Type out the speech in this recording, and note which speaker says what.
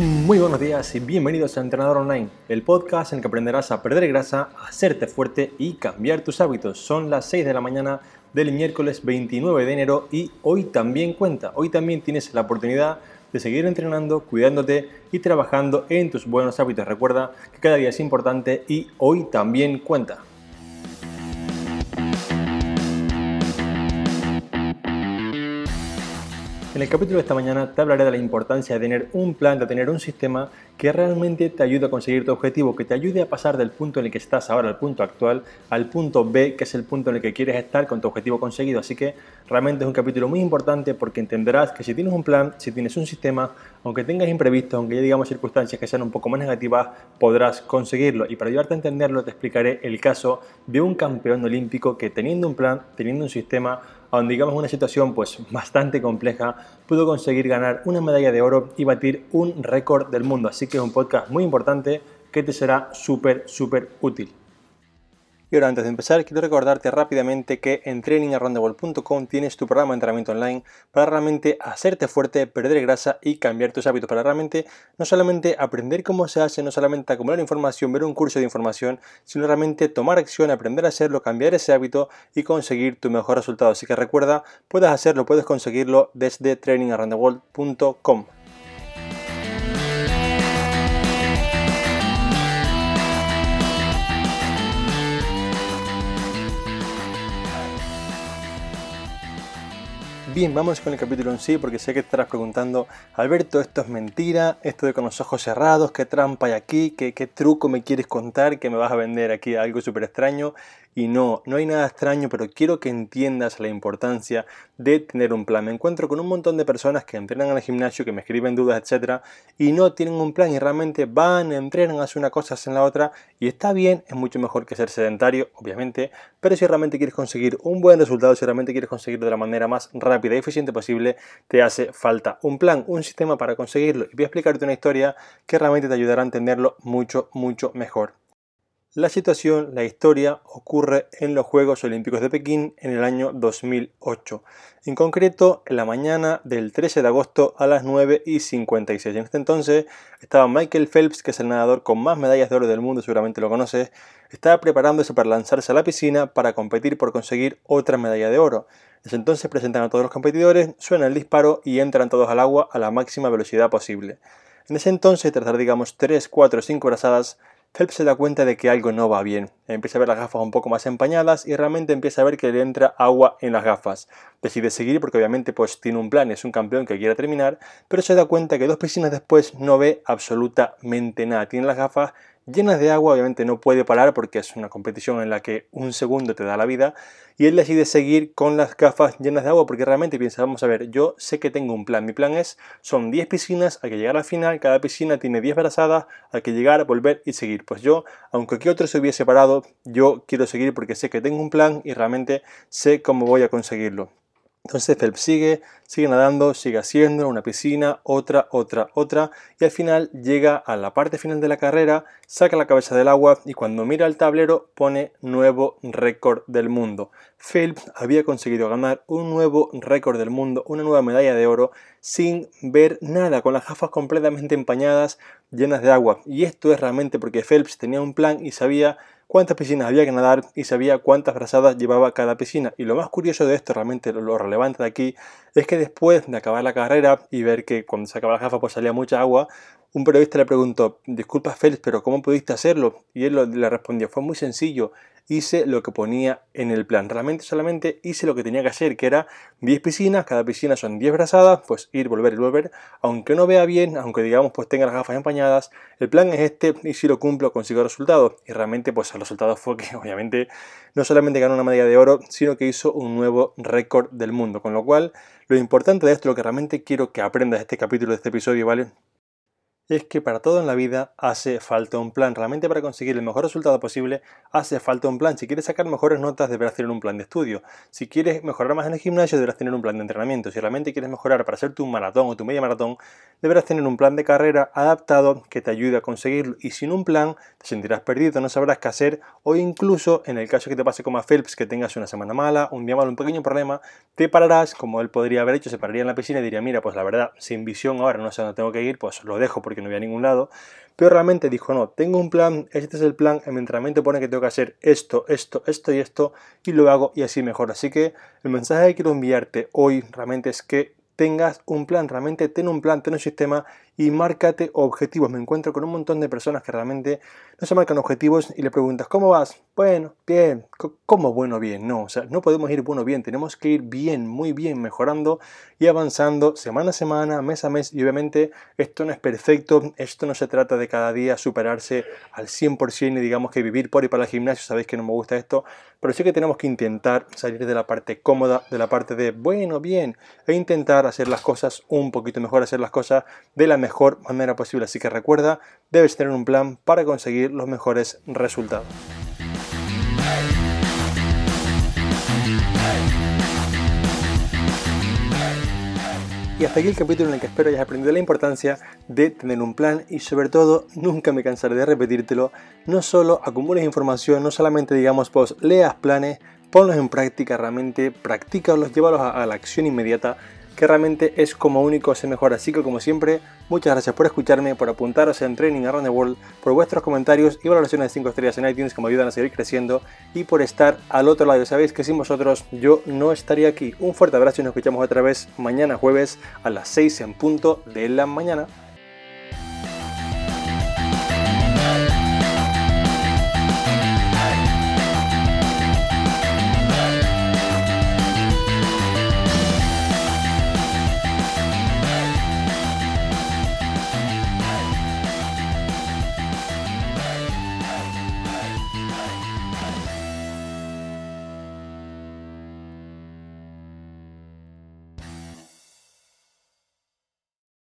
Speaker 1: Muy buenos días y bienvenidos a Entrenador Online, el podcast en el que aprenderás a perder grasa, a hacerte fuerte y cambiar tus hábitos. Son las 6 de la mañana del miércoles 29 de enero y hoy también cuenta, hoy también tienes la oportunidad de seguir entrenando, cuidándote y trabajando en tus buenos hábitos. Recuerda que cada día es importante y hoy también cuenta. En el capítulo de esta mañana te hablaré de la importancia de tener un plan, de tener un sistema que realmente te ayude a conseguir tu objetivo, que te ayude a pasar del punto en el que estás ahora, al punto actual, al punto B, que es el punto en el que quieres estar con tu objetivo conseguido. Así que realmente es un capítulo muy importante porque entenderás que si tienes un plan, si tienes un sistema, aunque tengas imprevistos, aunque ya digamos circunstancias que sean un poco más negativas, podrás conseguirlo. Y para ayudarte a entenderlo, te explicaré el caso de un campeón olímpico que teniendo un plan, teniendo un sistema, aun digamos una situación pues bastante compleja, pudo conseguir ganar una medalla de oro y batir un récord del mundo. Así que es un podcast muy importante que te será súper, súper útil. Y ahora antes de empezar quiero recordarte rápidamente que en trainingaroundtheworld.com tienes tu programa de entrenamiento online para realmente hacerte fuerte, perder grasa y cambiar tus hábitos, para realmente no solamente aprender cómo se hace, no solamente acumular información, ver un curso de información, sino realmente tomar acción, aprender a hacerlo, cambiar ese hábito y conseguir tu mejor resultado. Así que recuerda, puedes hacerlo, puedes conseguirlo desde trainingaroundtheworld.com. Bien, vamos con el capítulo en sí, porque sé que estarás preguntando, Alberto, esto es mentira, esto de con los ojos cerrados, qué trampa hay aquí, qué, qué truco me quieres contar, que me vas a vender aquí algo súper extraño. Y no, no hay nada extraño, pero quiero que entiendas la importancia de tener un plan. Me encuentro con un montón de personas que entrenan al gimnasio, que me escriben dudas, etcétera, y no tienen un plan y realmente van, entrenan, hacen una cosa, hacen la otra, y está bien, es mucho mejor que ser sedentario, obviamente, pero si realmente quieres conseguir un buen resultado, si realmente quieres conseguirlo de la manera más rápida y eficiente posible, te hace falta un plan, un sistema para conseguirlo. Y voy a explicarte una historia que realmente te ayudará a entenderlo mucho, mucho mejor. La situación, la historia, ocurre en los Juegos Olímpicos de Pekín en el año 2008. En concreto, en la mañana del 13 de agosto a las 9 y 56. En este entonces estaba Michael Phelps, que es el nadador con más medallas de oro del mundo, seguramente lo conoces, estaba preparándose para lanzarse a la piscina para competir por conseguir otra medalla de oro. Desde entonces presentan a todos los competidores, suena el disparo y entran todos al agua a la máxima velocidad posible. En ese entonces, tras dar digamos 3, 4, 5 brazadas, Phelps se da cuenta de que algo no va bien. Empieza a ver las gafas un poco más empañadas y realmente empieza a ver que le entra agua en las gafas. Decide seguir porque obviamente pues tiene un plan, es un campeón que quiere terminar, pero se da cuenta que dos piscinas después no ve absolutamente nada. Tiene las gafas llenas de agua, obviamente no puede parar porque es una competición en la que un segundo te da la vida, y él decide seguir con las gafas llenas de agua porque realmente piensa, vamos a ver, yo sé que tengo un plan, mi plan es, son 10 piscinas, hay que llegar al final, cada piscina tiene 10 brazadas, hay que llegar, volver y seguir. Pues yo, aunque aquí otro se hubiese parado, yo quiero seguir porque sé que tengo un plan y realmente sé cómo voy a conseguirlo. Entonces Phelps sigue, sigue nadando, sigue haciendo una piscina, otra, otra, otra, y al final llega a la parte final de la carrera, saca la cabeza del agua y cuando mira el tablero pone nuevo récord del mundo. Phelps había conseguido ganar un nuevo récord del mundo, una nueva medalla de oro, sin ver nada, con las gafas completamente empañadas, llenas de agua. Y esto es realmente porque Phelps tenía un plan y sabía cuántas piscinas había que nadar y sabía cuántas brazadas llevaba cada piscina. Y lo más curioso de esto, realmente lo relevante de aquí, es que después de acabar la carrera y ver que cuando se acababa la gafa pues salía mucha agua, un periodista le preguntó, disculpa Félix, pero ¿cómo pudiste hacerlo? Y él le respondió, fue muy sencillo, hice lo que ponía en el plan. Realmente solamente hice lo que tenía que hacer, que era 10 piscinas, cada piscina son 10 brazadas, pues ir, volver y volver. Aunque no vea bien, aunque digamos pues tenga las gafas empañadas, el plan es este y si lo cumplo consigo resultados. Y realmente pues el resultado fue que obviamente no solamente ganó una medalla de oro, sino que hizo un nuevo récord del mundo. Con lo cual, lo importante de esto, lo que realmente quiero que aprendas de este capítulo, de este episodio, ¿vale? Es que para todo en la vida hace falta un plan. Realmente para conseguir el mejor resultado posible hace falta un plan. Si quieres sacar mejores notas deberás tener un plan de estudio. Si quieres mejorar más en el gimnasio deberás tener un plan de entrenamiento. Si realmente quieres mejorar para hacer tu maratón o tu media maratón deberás tener un plan de carrera adaptado que te ayude a conseguirlo. Y sin un plan te sentirás perdido, no sabrás qué hacer o incluso en el caso que te pase como a Phelps que tengas una semana mala, un día malo, un pequeño problema, te pararás como él podría haber hecho, se pararía en la piscina y diría mira pues la verdad sin visión ahora no sé dónde tengo que ir pues lo dejo porque no había ningún lado. Pero realmente dijo, no, tengo un plan, este es el plan, en mi entrenamiento pone que tengo que hacer esto, esto, esto y esto, y lo hago y así mejor. Así que el mensaje que quiero enviarte hoy realmente es que tengas un plan, realmente ten un plan, ten un sistema y márcate objetivos. Me encuentro con un montón de personas que realmente no se marcan objetivos y le preguntas, ¿cómo vas? Bueno, bien. ¿Cómo bueno, bien? No, o sea, no podemos ir bueno, bien. Tenemos que ir bien, muy bien, mejorando y avanzando semana a semana, mes a mes. Y obviamente esto no es perfecto, esto no se trata de cada día superarse al 100% y digamos que vivir por y para el gimnasio. Sabéis que no me gusta esto, pero sí que tenemos que intentar salir de la parte cómoda, de la parte de bueno, bien, e intentar hacer las cosas un poquito mejor, hacer las cosas de la mejor manera posible. Así que recuerda, debes tener un plan para conseguir los mejores resultados. Y hasta aquí el capítulo en el que espero hayas aprendido la importancia de tener un plan y sobre todo, nunca me cansaré de repetírtelo, no solo acumules información, no solamente digamos pues leas planes, ponlos en práctica realmente, practícalos, llévalos a la acción inmediata que realmente es como único se mejor. Así que como siempre, muchas gracias por escucharme, por apuntaros en Training Around the World, por vuestros comentarios y valoraciones de 5 estrellas en iTunes que me ayudan a seguir creciendo y por estar al otro lado. Sabéis que sin vosotros yo no estaría aquí. Un fuerte abrazo y nos escuchamos otra vez mañana jueves a las 6 en punto de la mañana.